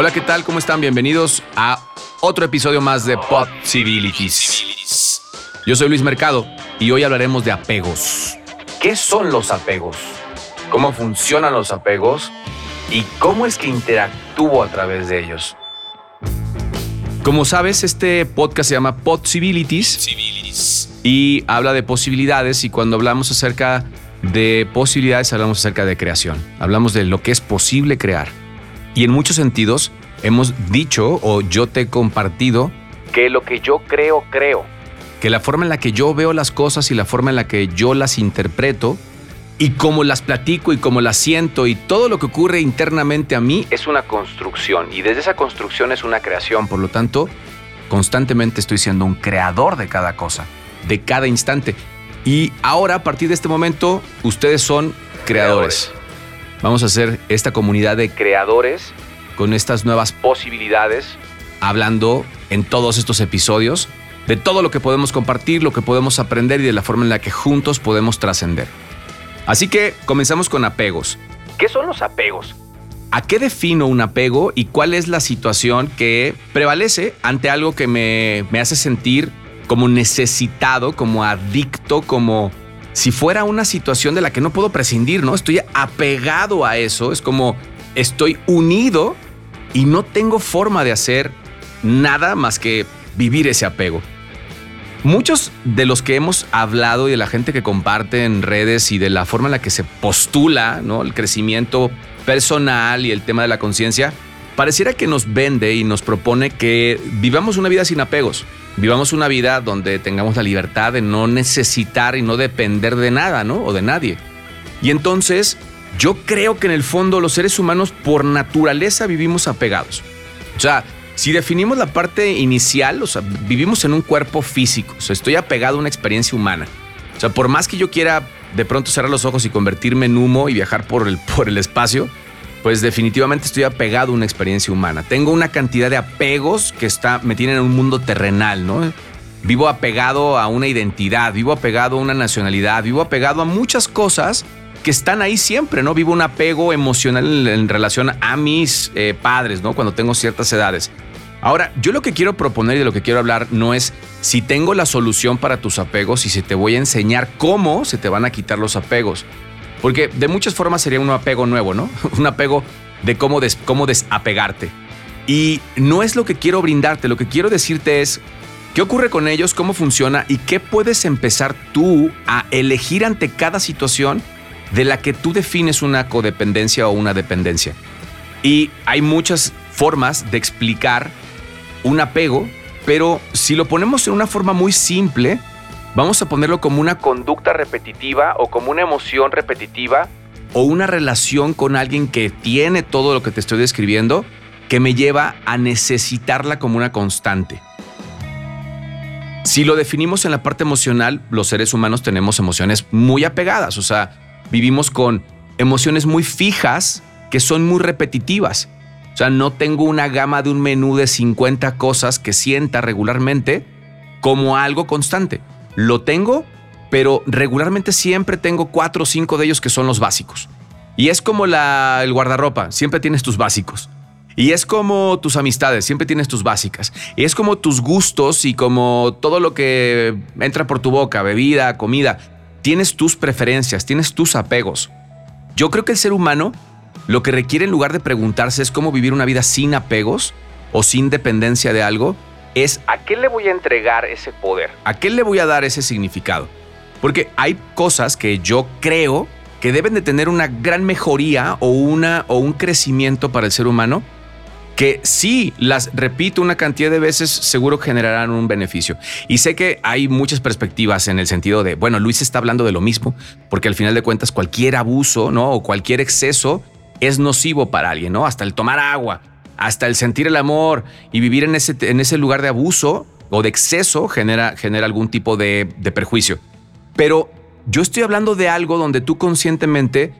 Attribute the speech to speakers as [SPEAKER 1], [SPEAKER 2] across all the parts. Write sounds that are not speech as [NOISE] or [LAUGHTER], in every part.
[SPEAKER 1] Hola, ¿qué tal? ¿Cómo están? Bienvenidos a otro episodio más de Possibilities. Yo soy Luis Mercado y hoy hablaremos de apegos. ¿Qué son los apegos? ¿Cómo funcionan los apegos? ¿Y cómo es que interactúo a través de ellos? Como sabes, este podcast se llama Possibilities y habla de posibilidades y cuando hablamos acerca de posibilidades hablamos acerca de creación. Hablamos de lo que es posible crear. Y en muchos sentidos hemos dicho o yo te he compartido que lo que yo creo, creo. Que la forma en la que yo veo las cosas y la forma en la que yo las interpreto y cómo las platico y cómo las siento y todo lo que ocurre internamente a mí es una construcción y desde esa construcción es una creación. Por lo tanto, constantemente estoy siendo un creador de cada cosa, de cada instante. Y ahora, a partir de este momento, ustedes son creadores. Vamos a hacer esta comunidad de creadores con estas nuevas posibilidades, hablando en todos estos episodios de todo lo que podemos compartir, lo que podemos aprender y de la forma en la que juntos podemos trascender. Así que comenzamos con apegos. ¿Qué son los apegos? ¿A qué defino un apego y cuál es la situación que prevalece ante algo que me, me hace sentir como necesitado, como adicto, como si fuera una situación de la que no puedo prescindir, ¿no? Estoy apegado a eso, es como estoy unido y no tengo forma de hacer nada más que vivir ese apego. Muchos de los que hemos hablado y de la gente que comparte en redes y de la forma en la que se postula el crecimiento personal y el tema de la conciencia, pareciera que nos vende y nos propone que vivamos una vida sin apegos. Vivamos una vida donde tengamos la libertad de no necesitar y no depender de nada, ¿no? O de nadie. Y entonces, yo creo que en el fondo los seres humanos por naturaleza vivimos apegados. O sea, si definimos la parte inicial, o sea, vivimos en un cuerpo físico, o sea, estoy apegado a una experiencia humana. O sea, por más que yo quiera de pronto cerrar los ojos y convertirme en humo y viajar por el, [LAUGHS] por el espacio, pues definitivamente estoy apegado a una experiencia humana. Tengo una cantidad de apegos que está, me tienen en un mundo terrenal, ¿no? Vivo apegado a una identidad, vivo apegado a una nacionalidad, vivo apegado a muchas cosas que están ahí siempre, ¿no? Vivo un apego emocional en, relación a mis eh, padres, ¿no? Cuando tengo ciertas edades. Ahora, yo lo que quiero proponer y de lo que quiero hablar no es si tengo la solución para tus apegos y si te voy a enseñar cómo se te van a quitar los apegos. Porque de muchas formas sería un apego nuevo, ¿no? [LAUGHS] Un apego de cómo, cómo desapegarte. Y no es lo que quiero brindarte, lo que quiero decirte es qué ocurre con ellos, cómo funciona y qué puedes empezar tú a elegir ante cada situación de la que tú defines una codependencia o una dependencia. Y hay muchas formas de explicar un apego, pero si lo ponemos en una forma muy simple, Vamos a ponerlo como una conducta repetitiva o como una emoción repetitiva o una relación con alguien que tiene todo lo que te estoy describiendo que me lleva a necesitarla como una constante. Si lo definimos en la parte emocional, los seres humanos tenemos emociones muy apegadas, o sea, vivimos con emociones muy fijas que son muy repetitivas. O sea, no tengo una gama de un menú de 50 cosas que sienta regularmente como algo constante. Lo tengo, pero regularmente siempre tengo cuatro o cinco de ellos que son los básicos. Y es como el guardarropa, siempre tienes tus básicos. Y es como tus amistades, siempre tienes tus básicas. Y es como tus gustos y como todo lo que entra por tu boca, bebida, comida. Tienes tus preferencias, tienes tus apegos. Yo creo que el ser humano lo que requiere en lugar de preguntarse es cómo vivir una vida sin apegos o sin dependencia de algo, es a qué le voy a entregar ese poder, a qué le voy a dar ese significado. Porque hay cosas que yo creo que deben de tener una gran mejoría o, una, o un crecimiento para el ser humano, que si las repito una cantidad de veces, seguro generarán un beneficio. Y sé que hay muchas perspectivas en el sentido de, bueno, Luis está hablando de lo mismo, porque al final de cuentas cualquier abuso, ¿no? O cualquier exceso es nocivo para alguien, ¿no? Hasta el tomar agua, hasta el sentir el amor y vivir en ese, lugar de abuso o de exceso genera, algún tipo de, de perjuicio. Pero yo estoy hablando de algo donde tú conscientemente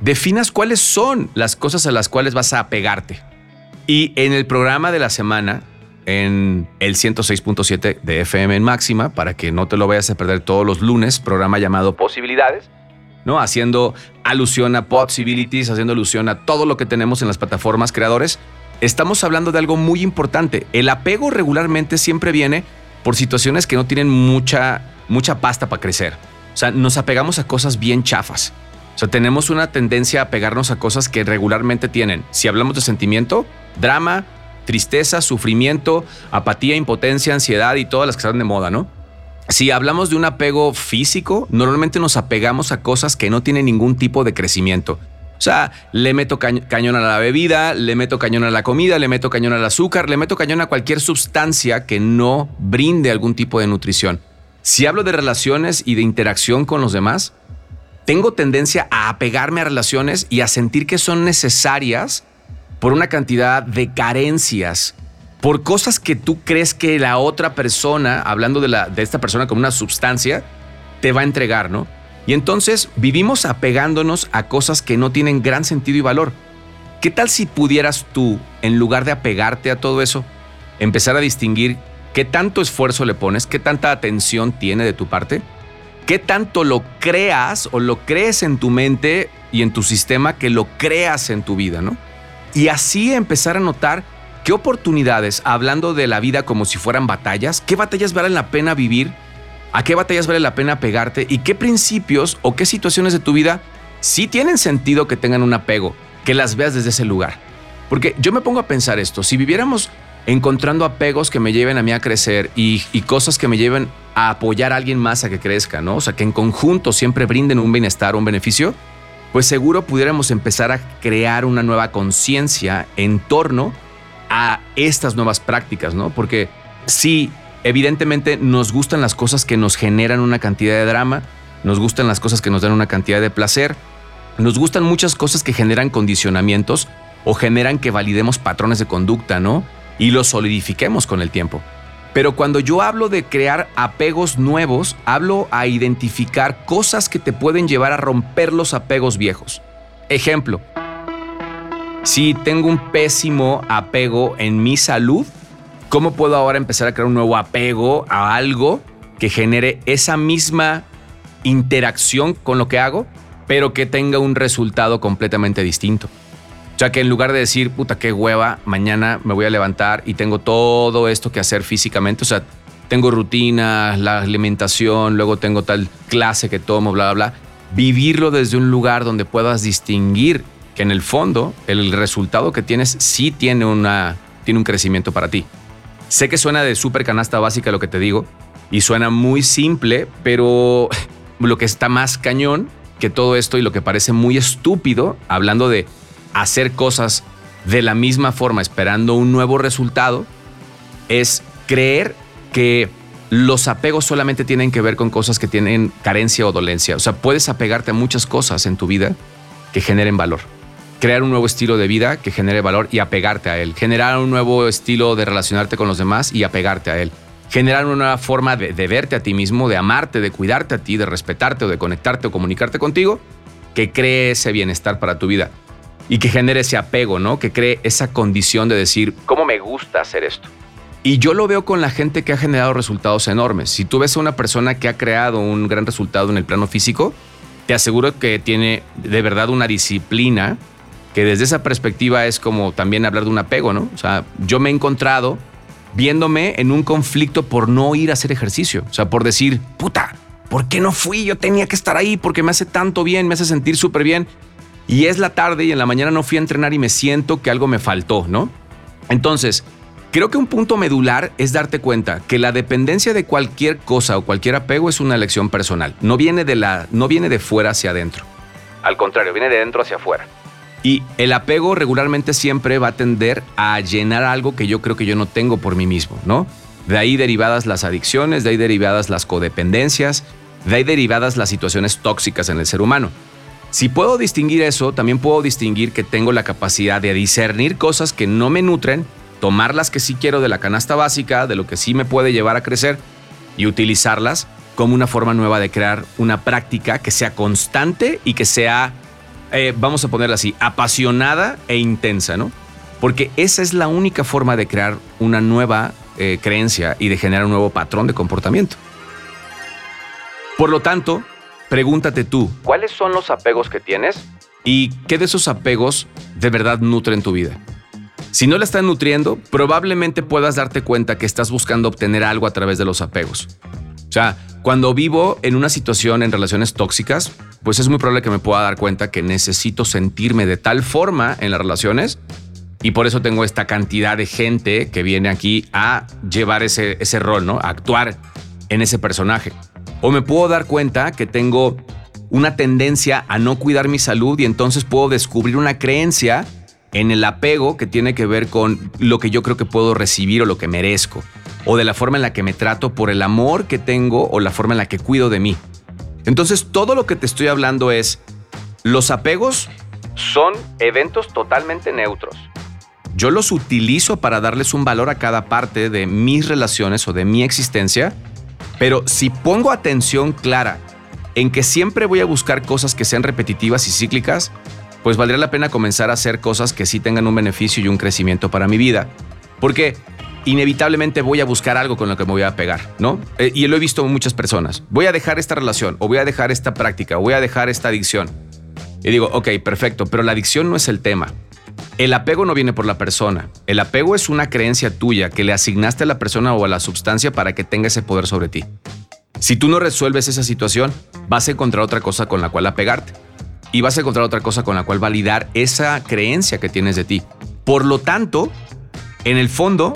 [SPEAKER 1] definas cuáles son las cosas a las cuales vas a apegarte. Y en el programa de la semana, en el 106.7 de FM en máxima, para que no te lo vayas a perder todos los lunes, programa llamado Posibilidades, ¿no? Haciendo alusión a possibilities, haciendo alusión a todo lo que tenemos en las plataformas creadores. Estamos hablando de algo muy importante. El apego regularmente siempre viene por situaciones que no tienen mucha, mucha pasta para crecer. O sea, nos apegamos a cosas bien chafas. O sea, tenemos una tendencia a pegarnos a cosas que regularmente tienen. Si hablamos de sentimiento, drama, tristeza, sufrimiento, apatía, impotencia, ansiedad y todas las que están de moda, ¿no? Si hablamos de un apego físico, normalmente nos apegamos a cosas que no tienen ningún tipo de crecimiento. O sea, le meto cañón a la bebida, le meto cañón a la comida, le meto cañón al azúcar, le meto cañón a cualquier sustancia que no brinde algún tipo de nutrición. Si hablo de relaciones y de interacción con los demás, tengo tendencia a apegarme a relaciones y a sentir que son necesarias por una cantidad de carencias, por cosas que tú crees que la otra persona, hablando de, la, esta persona como una sustancia, te va a entregar, ¿no? Y entonces vivimos apegándonos a cosas que no tienen gran sentido y valor. ¿Qué tal si pudieras tú, en lugar de apegarte a todo eso, empezar a distinguir qué tanto esfuerzo le pones, qué tanta atención tiene de tu parte? ¿Qué tanto lo creas o lo crees en tu mente y en tu sistema que lo creas en tu vida, ¿no? Y así empezar a notar qué oportunidades, hablando de la vida como si fueran batallas, qué batallas valen la pena vivir a qué batallas vale la pena pegarte y qué principios o qué situaciones de tu vida sí tienen sentido que tengan un apego, que las veas desde ese lugar. Porque yo me pongo a pensar esto, si viviéramos encontrando apegos que me lleven a mí a crecer y, cosas que me lleven a apoyar a alguien más a que crezca, ¿no? O sea, que en conjunto siempre brinden un bienestar, un beneficio, pues seguro pudiéramos empezar a crear una nueva conciencia en torno a estas nuevas prácticas, ¿no? Porque si evidentemente nos gustan las cosas que nos generan una cantidad de drama, nos gustan las cosas que nos dan una cantidad de placer, nos gustan muchas cosas que generan condicionamientos o generan que validemos patrones de conducta, ¿no? Y los solidifiquemos con el tiempo. Pero cuando yo hablo de crear apegos nuevos, hablo a identificar cosas que te pueden llevar a romper los apegos viejos. Ejemplo, si tengo un pésimo apego en mi salud, ¿Cómo puedo ahora empezar a crear un nuevo apego a algo que genere esa misma interacción con lo que hago, pero que tenga un resultado completamente distinto? O sea, que en lugar de decir, puta, qué hueva, mañana me voy a levantar y tengo todo esto que hacer físicamente, o sea, tengo rutina, la alimentación, luego tengo tal clase que tomo, bla, bla, bla. Vivirlo desde un lugar donde puedas distinguir que en el fondo el resultado que tienes sí tiene, una, tiene un crecimiento para ti. Sé que suena de súper canasta básica lo que te digo y suena muy simple, pero lo que está más cañón que todo esto y lo que parece muy estúpido, hablando de hacer cosas de la misma forma esperando un nuevo resultado, es creer que los apegos solamente tienen que ver con cosas que tienen carencia o dolencia. O sea, puedes apegarte a muchas cosas en tu vida que generen valor crear un nuevo estilo de vida que genere valor y apegarte a él, generar un nuevo estilo de relacionarte con los demás y apegarte a él, generar una nueva forma de, verte a ti mismo, de amarte, de cuidarte a ti, de respetarte o de conectarte o comunicarte contigo, que cree ese bienestar para tu vida y que genere ese apego, ¿no? Que cree esa condición de decir, ¿cómo me gusta hacer esto? Y yo lo veo con la gente que ha generado resultados enormes. Si tú ves a una persona que ha creado un gran resultado en el plano físico, te aseguro que tiene de verdad una disciplina que desde esa perspectiva es como también hablar de un apego, ¿no? O sea, yo me he encontrado viéndome en un conflicto por no ir a hacer ejercicio, o sea, por decir, puta, ¿por qué no fui? Yo tenía que estar ahí porque me hace tanto bien, me hace sentir súper bien. Y es la tarde y en la mañana no fui a entrenar y me siento que algo me faltó, ¿no? Entonces, creo que un punto medular es darte cuenta que la dependencia de cualquier cosa o cualquier apego es una elección personal. No viene de, la, no viene de fuera hacia adentro. Al contrario, viene de dentro hacia afuera. Y el apego regularmente siempre va a tender a llenar algo que yo creo que yo no tengo por mí mismo, ¿no? De ahí derivadas las adicciones, de ahí derivadas las codependencias, de ahí derivadas las situaciones tóxicas en el ser humano. Si puedo distinguir eso, también puedo distinguir que tengo la capacidad de discernir cosas que no me nutren, tomar las que sí quiero de la canasta básica, de lo que sí me puede llevar a crecer y utilizarlas como una forma nueva de crear una práctica que sea constante y que sea eh, vamos a ponerla así, apasionada e intensa, ¿no? Porque esa es la única forma de crear una nueva eh, creencia y de generar un nuevo patrón de comportamiento. Por lo tanto, pregúntate tú, ¿cuáles son los apegos que tienes? ¿Y qué de esos apegos de verdad nutren tu vida? Si no la estás nutriendo, probablemente puedas darte cuenta que estás buscando obtener algo a través de los apegos. O sea, cuando vivo en una situación en relaciones tóxicas, pues es muy probable que me pueda dar cuenta que necesito sentirme de tal forma en las relaciones y por eso tengo esta cantidad de gente que viene aquí a llevar ese, ese rol, ¿no? A actuar en ese personaje. O me puedo dar cuenta que tengo una tendencia a no cuidar mi salud y entonces puedo descubrir una creencia en el apego que tiene que ver con lo que yo creo que puedo recibir o lo que merezco, o de la forma en la que me trato por el amor que tengo o la forma en la que cuido de mí. Entonces todo lo que te estoy hablando es, los apegos son eventos totalmente neutros. Yo los utilizo para darles un valor a cada parte de mis relaciones o de mi existencia, pero si pongo atención clara en que siempre voy a buscar cosas que sean repetitivas y cíclicas, pues valdría la pena comenzar a hacer cosas que sí tengan un beneficio y un crecimiento para mi vida. Porque inevitablemente voy a buscar algo con lo que me voy a pegar, ¿no? Eh, y lo he visto en muchas personas. Voy a dejar esta relación, o voy a dejar esta práctica, o voy a dejar esta adicción. Y digo, ok, perfecto, pero la adicción no es el tema. El apego no viene por la persona. El apego es una creencia tuya que le asignaste a la persona o a la sustancia para que tenga ese poder sobre ti. Si tú no resuelves esa situación, vas a encontrar otra cosa con la cual apegarte. Y vas a encontrar otra cosa con la cual validar esa creencia que tienes de ti. Por lo tanto, en el fondo,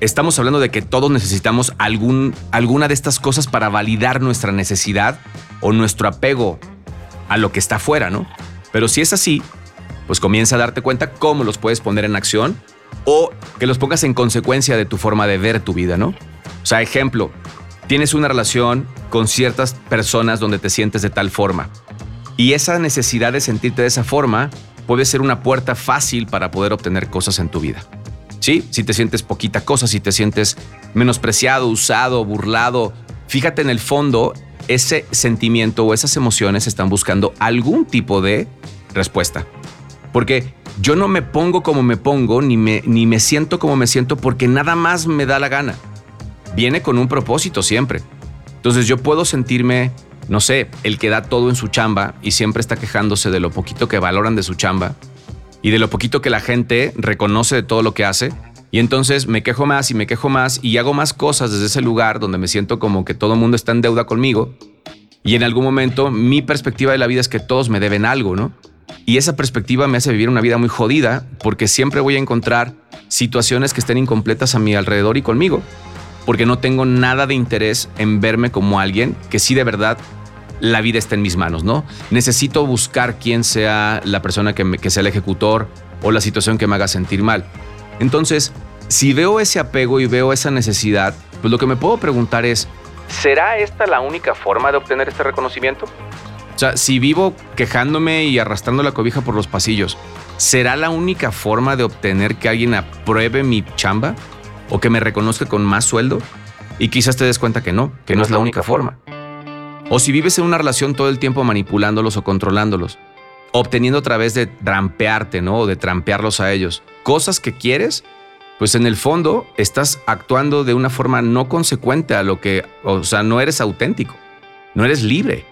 [SPEAKER 1] estamos hablando de que todos necesitamos algún, alguna de estas cosas para validar nuestra necesidad o nuestro apego a lo que está afuera, ¿no? Pero si es así, pues comienza a darte cuenta cómo los puedes poner en acción o que los pongas en consecuencia de tu forma de ver tu vida, ¿no? O sea, ejemplo, tienes una relación con ciertas personas donde te sientes de tal forma y esa necesidad de sentirte de esa forma puede ser una puerta fácil para poder obtener cosas en tu vida. Sí, si te sientes poquita cosa, si te sientes menospreciado, usado, burlado, fíjate en el fondo, ese sentimiento o esas emociones están buscando algún tipo de respuesta. Porque yo no me pongo como me pongo, ni me, ni me siento como me siento, porque nada más me da la gana. Viene con un propósito siempre. Entonces yo puedo sentirme, no sé, el que da todo en su chamba y siempre está quejándose de lo poquito que valoran de su chamba y de lo poquito que la gente reconoce de todo lo que hace. Y entonces me quejo más y me quejo más y hago más cosas desde ese lugar donde me siento como que todo el mundo está en deuda conmigo. Y en algún momento mi perspectiva de la vida es que todos me deben algo, ¿no? Y esa perspectiva me hace vivir una vida muy jodida porque siempre voy a encontrar situaciones que estén incompletas a mi alrededor y conmigo. Porque no tengo nada de interés en verme como alguien que sí de verdad la vida está en mis manos, ¿no? Necesito buscar quién sea la persona que, que sea el ejecutor o la situación que me haga sentir mal. Entonces, si veo ese apego y veo esa necesidad, pues lo que me puedo preguntar es, ¿será esta la única forma de obtener este reconocimiento? O sea, si vivo quejándome y arrastrando la cobija por los pasillos, ¿será la única forma de obtener que alguien apruebe mi chamba? ¿O que me reconozca con más sueldo? Y quizás te des cuenta que no, que no es la única forma. O si vives en una relación todo el tiempo manipulándolos o controlándolos, obteniendo a través de trampearte, ¿no? O de trampearlos a ellos. Cosas que quieres, pues en el fondo estás actuando de una forma no consecuente a lo que, o sea, no eres auténtico, no eres libre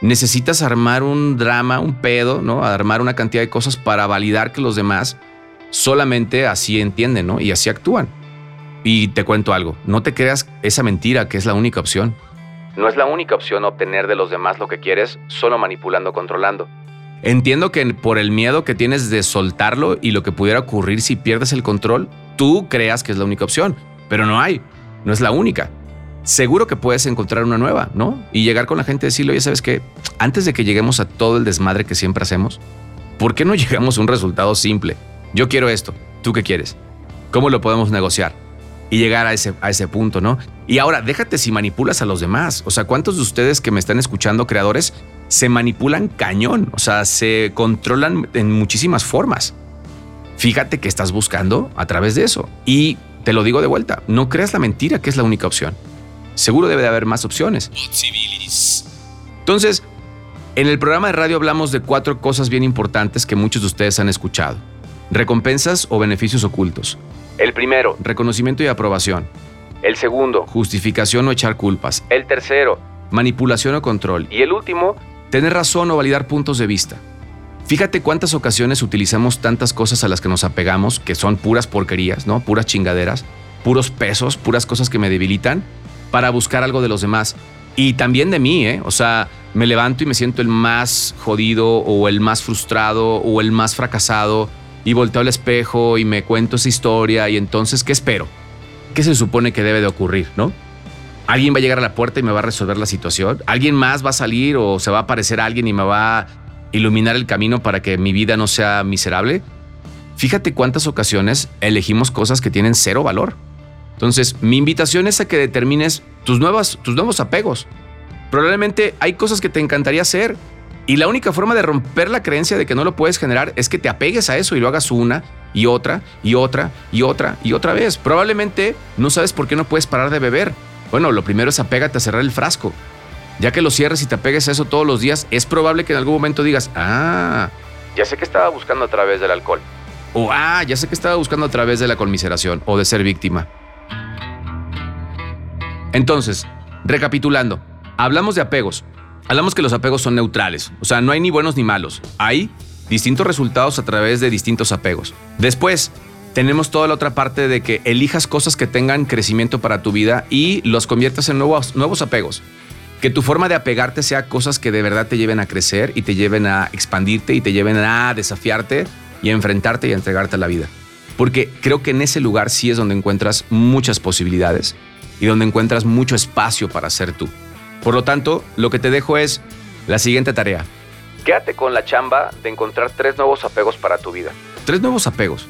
[SPEAKER 1] necesitas armar un drama, un pedo, ¿no? Armar una cantidad de cosas para validar que los demás solamente así entienden, ¿no? Y así actúan. Y te cuento algo, no te creas esa mentira que es la única opción. No es la única opción obtener de los demás lo que quieres solo manipulando, controlando. Entiendo que por el miedo que tienes de soltarlo y lo que pudiera ocurrir si pierdes el control, tú creas que es la única opción, pero no hay, no es la única seguro que puedes encontrar una nueva, ¿no? Y llegar con la gente y decirle, oye, ¿sabes qué? Antes de que lleguemos a todo el desmadre que siempre hacemos, ¿por qué no llegamos a un resultado simple? Yo quiero esto, ¿tú qué quieres? ¿Cómo lo podemos negociar? Y llegar a ese, a ese punto, ¿no? Y ahora, déjate si manipulas a los demás. O sea, ¿cuántos de ustedes que me están escuchando, creadores, se manipulan cañón? O sea, se controlan en muchísimas formas. Fíjate que estás buscando a través de eso. Y te lo digo de vuelta, no creas la mentira que es la única opción seguro debe de haber más opciones. Entonces, en el programa de radio hablamos de cuatro cosas bien importantes que muchos de ustedes han escuchado. Recompensas o beneficios ocultos. El primero, reconocimiento y aprobación. El segundo, justificación o echar culpas. El tercero, manipulación o control. Y el último, tener razón o validar puntos de vista. Fíjate cuántas ocasiones utilizamos tantas cosas a las que nos apegamos, que son puras porquerías, ¿no? Puras chingaderas, puros pesos, puras cosas que me debilitan, para buscar algo de los demás. Y también de mí, ¿eh? O sea, me levanto y me siento el más jodido o el más frustrado o el más fracasado y volteo al espejo y me cuento esa historia y entonces, ¿qué espero? ¿Qué se supone que debe de ocurrir, no? ¿Alguien va a llegar a la puerta y me va a resolver la situación? ¿Alguien más va a salir o se va a aparecer alguien y me va a iluminar el camino para que mi vida no sea miserable? Fíjate cuántas ocasiones elegimos cosas que tienen cero valor. Entonces, mi invitación es a que determines tus, nuevas, tus nuevos apegos. Probablemente hay cosas que te encantaría hacer y la única forma de romper la creencia de que no lo puedes generar es que te apegues a eso y lo hagas una y otra y otra y otra y otra vez. Probablemente no sabes por qué no puedes parar de beber. Bueno, lo primero es apégate a cerrar el frasco. Ya que lo cierres y te apegues a eso todos los días, es probable que en algún momento digas, ah, ya sé que estaba buscando a través del alcohol. O, ah, ya sé que estaba buscando a través de la conmiseración o de ser víctima. Entonces, recapitulando, hablamos de apegos. Hablamos que los apegos son neutrales, o sea, no hay ni buenos ni malos. Hay distintos resultados a través de distintos apegos. Después, tenemos toda la otra parte de que elijas cosas que tengan crecimiento para tu vida y los conviertas en nuevos, nuevos apegos. Que tu forma de apegarte sea cosas que de verdad te lleven a crecer y te lleven a expandirte y te lleven a desafiarte y a enfrentarte y a entregarte a la vida. Porque creo que en ese lugar sí es donde encuentras muchas posibilidades y donde encuentras mucho espacio para ser tú. Por lo tanto, lo que te dejo es la siguiente tarea. Quédate con la chamba de encontrar tres nuevos apegos para tu vida. Tres nuevos apegos.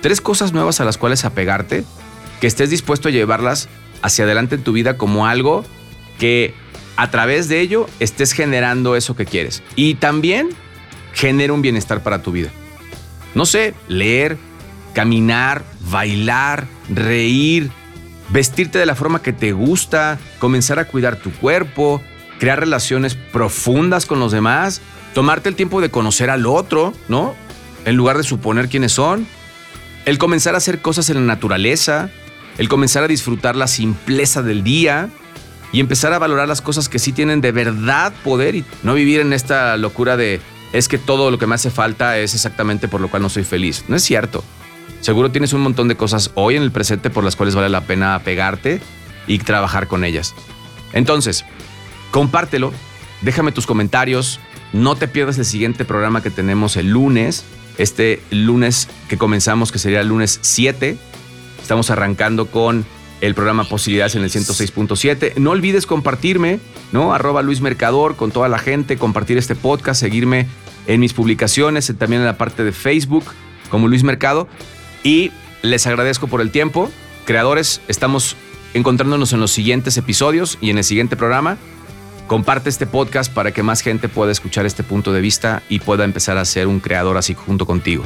[SPEAKER 1] Tres cosas nuevas a las cuales apegarte, que estés dispuesto a llevarlas hacia adelante en tu vida como algo que a través de ello estés generando eso que quieres. Y también genera un bienestar para tu vida. No sé, leer, caminar, bailar, reír, vestirte de la forma que te gusta, comenzar a cuidar tu cuerpo, crear relaciones profundas con los demás, tomarte el tiempo de conocer al otro, ¿no? En lugar de suponer quiénes son. El comenzar a hacer cosas en la naturaleza, el comenzar a disfrutar la simpleza del día y empezar a valorar las cosas que sí tienen de verdad poder y no vivir en esta locura de es que todo lo que me hace falta es exactamente por lo cual no soy feliz. No es cierto. Seguro tienes un montón de cosas hoy en el presente por las cuales vale la pena pegarte y trabajar con ellas. Entonces, compártelo, déjame tus comentarios, no te pierdas el siguiente programa que tenemos el lunes, este lunes que comenzamos, que sería el lunes 7. Estamos arrancando con el programa Posibilidades en el 106.7. No olvides compartirme, ¿no? Arroba Luis Mercador con toda la gente, compartir este podcast, seguirme en mis publicaciones, también en la parte de Facebook como Luis Mercado. Y les agradezco por el tiempo. Creadores, estamos encontrándonos en los siguientes episodios y en el siguiente programa. Comparte este podcast para que más gente pueda escuchar este punto de vista y pueda empezar a ser un creador así junto contigo.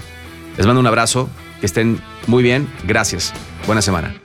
[SPEAKER 1] Les mando un abrazo, que estén muy bien, gracias. Buena semana.